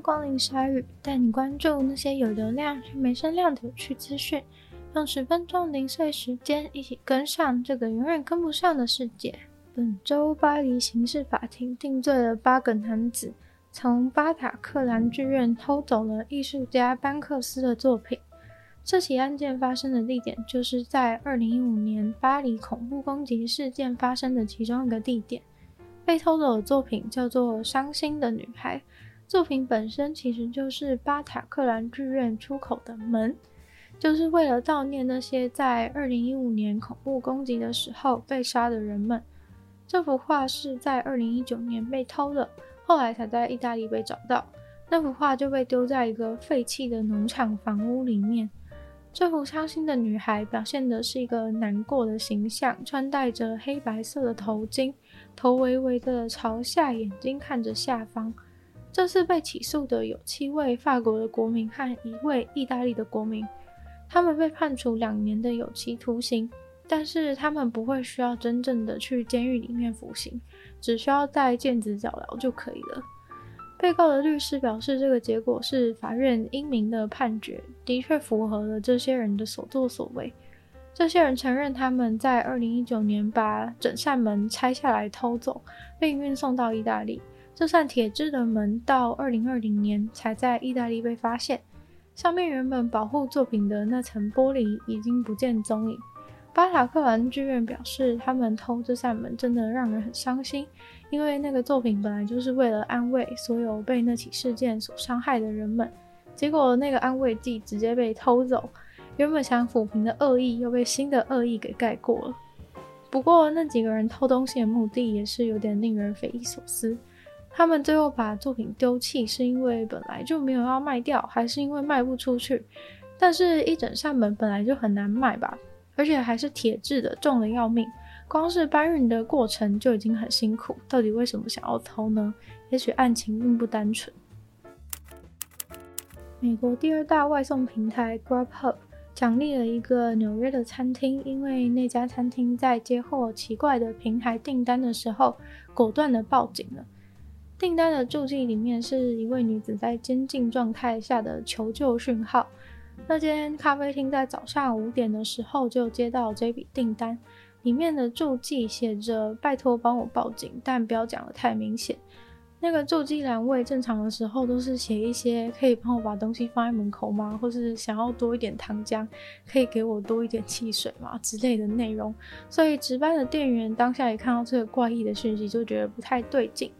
光临鲨鱼，带你关注那些有流量却没声量的有趣资讯。用十分钟零碎时间，一起跟上这个永远跟不上的世界。本周，巴黎刑事法庭定罪了八个男子，从巴塔克兰剧院偷走了艺术家班克斯的作品。这起案件发生的地点，就是在二零一五年巴黎恐怖攻击事件发生的其中一个地点。被偷走的作品叫做《伤心的女孩》，作品本身其实就是巴塔克兰剧院出口的门，就是为了悼念那些在二零一五年恐怖攻击的时候被杀的人们。这幅画是在二零一九年被偷的，后来才在意大利被找到。那幅画就被丢在一个废弃的农场房屋里面。这幅伤心的女孩表现的是一个难过的形象，穿戴着黑白色的头巾，头微微的朝下，眼睛看着下方。这次被起诉的有七位法国的国民和一位意大利的国民，他们被判处两年的有期徒刑，但是他们不会需要真正的去监狱里面服刑，只需要在电子脚镣就可以了。被告的律师表示，这个结果是法院英明的判决，的确符合了这些人的所作所为。这些人承认他们在二零一九年把整扇门拆下来偷走，并运送到意大利。这扇铁质的门到二零二零年才在意大利被发现，上面原本保护作品的那层玻璃已经不见踪影。巴塔克兰剧院表示，他们偷这扇门真的让人很伤心，因为那个作品本来就是为了安慰所有被那起事件所伤害的人们，结果那个安慰剂直接被偷走，原本想抚平的恶意又被新的恶意给盖过了。不过那几个人偷东西的目的也是有点令人匪夷所思，他们最后把作品丢弃是因为本来就没有要卖掉，还是因为卖不出去？但是一整扇门本来就很难卖吧。而且还是铁制的，重的要命。光是搬运的过程就已经很辛苦，到底为什么想要偷呢？也许案情并不单纯。美国第二大外送平台 Grubhub 奖励了一个纽约的餐厅，因为那家餐厅在接获奇怪的平台订单的时候，果断的报警了。订单的注记里面是一位女子在监禁状态下的求救讯号。那间咖啡厅在早上五点的时候就接到这笔订单，里面的注记写着“拜托帮我报警”，但不要讲得太明显。那个注记栏位正常的时候都是写一些“可以帮我把东西放在门口吗？”或是想要多一点糖浆，可以给我多一点汽水吗？之类的内容。所以值班的店员当下一看到这个怪异的讯息，就觉得不太对劲。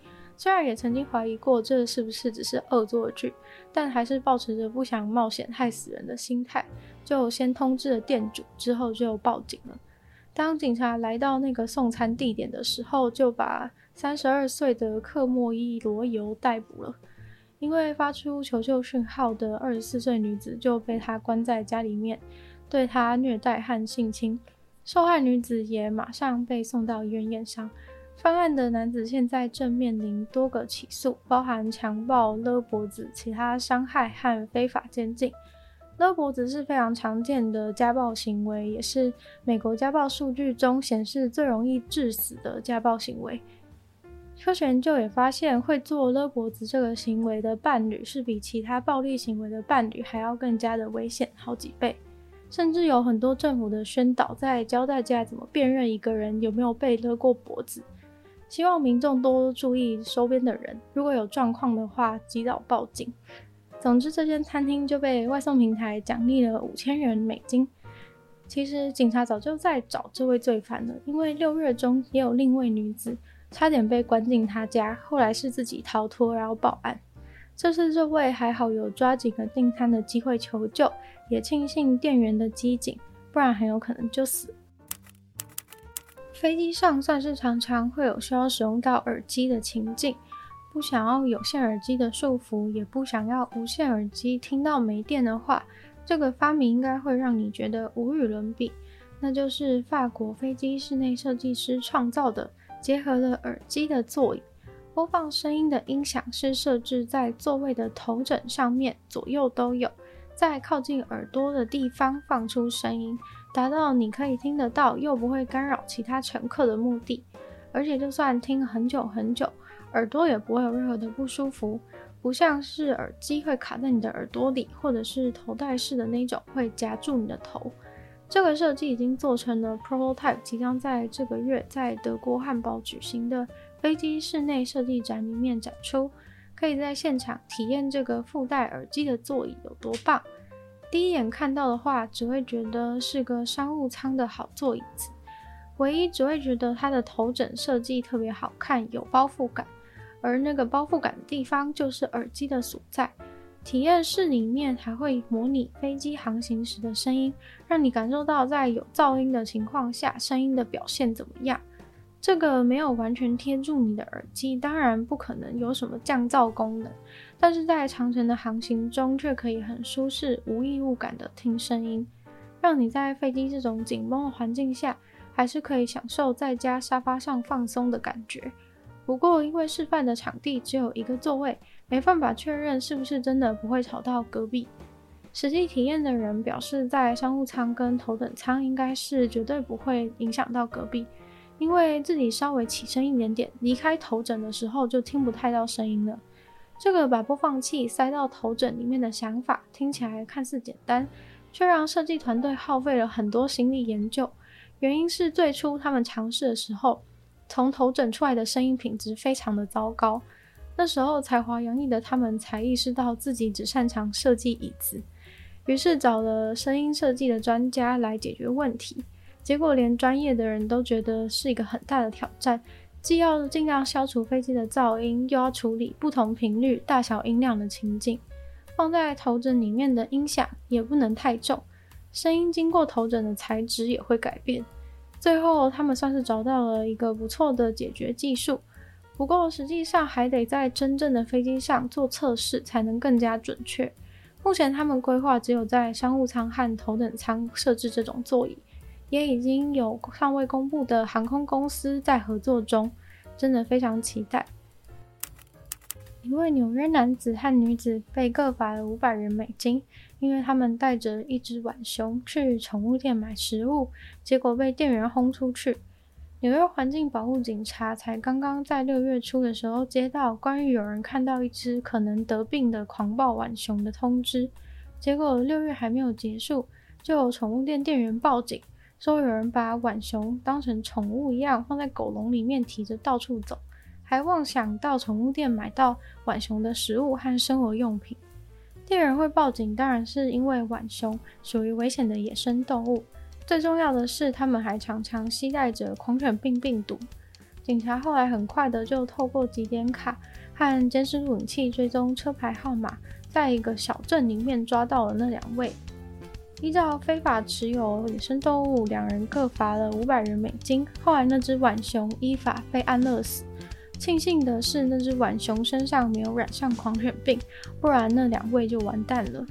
虽然也曾经怀疑过这是不是只是恶作剧，但还是抱持着不想冒险害死人的心态，就先通知了店主，之后就报警了。当警察来到那个送餐地点的时候，就把三十二岁的克莫伊罗尤逮捕了。因为发出求救讯号的二十四岁女子就被他关在家里面，对他虐待和性侵。受害女子也马上被送到医院验伤。犯案的男子现在正面临多个起诉，包含强暴、勒脖子、其他伤害和非法监禁。勒脖子是非常常见的家暴行为，也是美国家暴数据中显示最容易致死的家暴行为。科学研究也发现，会做勒脖子这个行为的伴侣是比其他暴力行为的伴侣还要更加的危险好几倍。甚至有很多政府的宣导在教大家怎么辨认一个人有没有被勒过脖子。希望民众多注意周边的人，如果有状况的话，及早报警。总之，这间餐厅就被外送平台奖励了五千元美金。其实警察早就在找这位罪犯了，因为六月中也有另一位女子差点被关进他家，后来是自己逃脱，然后报案。这次这位还好有抓紧了订餐的机会求救，也庆幸店员的机警，不然很有可能就死。飞机上算是常常会有需要使用到耳机的情境，不想要有线耳机的束缚，也不想要无线耳机听到没电的话，这个发明应该会让你觉得无与伦比。那就是法国飞机室内设计师创造的，结合了耳机的座椅，播放声音的音响是设置在座位的头枕上面，左右都有，在靠近耳朵的地方放出声音。达到你可以听得到，又不会干扰其他乘客的目的，而且就算听很久很久，耳朵也不会有任何的不舒服。不像是耳机会卡在你的耳朵里，或者是头戴式的那种会夹住你的头。这个设计已经做成了 prototype，即将在这个月在德国汉堡举行的飞机室内设计展里面展出，可以在现场体验这个附带耳机的座椅有多棒。第一眼看到的话，只会觉得是个商务舱的好座椅子，唯一只会觉得它的头枕设计特别好看，有包覆感，而那个包覆感的地方就是耳机的所在。体验室里面还会模拟飞机航行时的声音，让你感受到在有噪音的情况下，声音的表现怎么样。这个没有完全贴住你的耳机，当然不可能有什么降噪功能，但是在长程的航行中却可以很舒适、无异物感的听声音，让你在飞机这种紧绷的环境下，还是可以享受在家沙发上放松的感觉。不过因为示范的场地只有一个座位。没办法确认是不是真的不会吵到隔壁。实际体验的人表示，在商务舱跟头等舱应该是绝对不会影响到隔壁，因为自己稍微起身一点点，离开头枕的时候就听不太到声音了。这个把播放器塞到头枕里面的想法听起来看似简单，却让设计团队耗费了很多心力研究。原因是最初他们尝试的时候，从头枕出来的声音品质非常的糟糕。那时候才华洋溢的他们才意识到自己只擅长设计椅子，于是找了声音设计的专家来解决问题。结果连专业的人都觉得是一个很大的挑战，既要尽量消除飞机的噪音，又要处理不同频率、大小音量的情景。放在头枕里面的音响也不能太重，声音经过头枕的材质也会改变。最后他们算是找到了一个不错的解决技术。不过，实际上还得在真正的飞机上做测试，才能更加准确。目前，他们规划只有在商务舱和头等舱设置这种座椅，也已经有尚未公布的航空公司在合作中，真的非常期待。一位纽约男子和女子被各罚了五百元美金，因为他们带着一只浣熊去宠物店买食物，结果被店员轰出去。纽约环境保护警察才刚刚在六月初的时候接到关于有人看到一只可能得病的狂暴浣熊的通知，结果六月还没有结束，就有宠物店店员报警，说有人把浣熊当成宠物一样放在狗笼里面提着到处走，还妄想到宠物店买到浣熊的食物和生活用品。店员会报警，当然是因为浣熊属于危险的野生动物。最重要的是，他们还常常携带着狂犬病病毒。警察后来很快的就透过集点卡和监视录影器追踪车牌号码，在一个小镇里面抓到了那两位。依照非法持有野生动物，两人各罚了五百元美金。后来那只浣熊依法被安乐死。庆幸的是，那只浣熊身上没有染上狂犬病，不然那两位就完蛋了。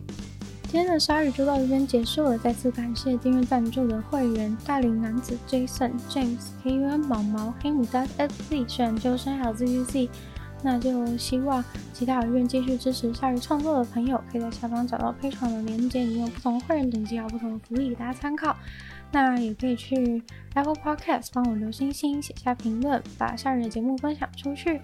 今天的鲨鱼就到这边结束了，再次感谢订阅赞助的会员大龄男子 Jason James K U N 毛毛黑牡丹 F Z 选究生还有 Z Z Z，那就希望其他有愿继续支持夏日创作的朋友，可以在下方找到配船的链接，里面有不同的会员等级还有不同的福利给大家参考。那也可以去 Apple Podcast 帮我留星星、写下评论，把鲨鱼的节目分享出去。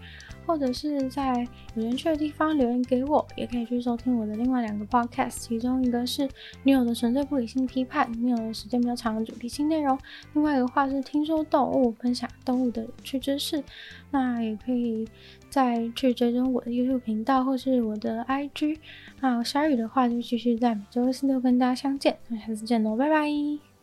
或者是在有人去的地方留言给我，也可以去收听我的另外两个 podcast，其中一个是《女友的纯粹不理性批判》，女友的时间比较长的主题性内容；另外一个话是听说动物，分享动物的有趣知识。那也可以再去追踪我的 YouTube 频道或是我的 IG。那鲨鱼的话就继续在每周四六跟大家相见，那下次见喽，拜拜。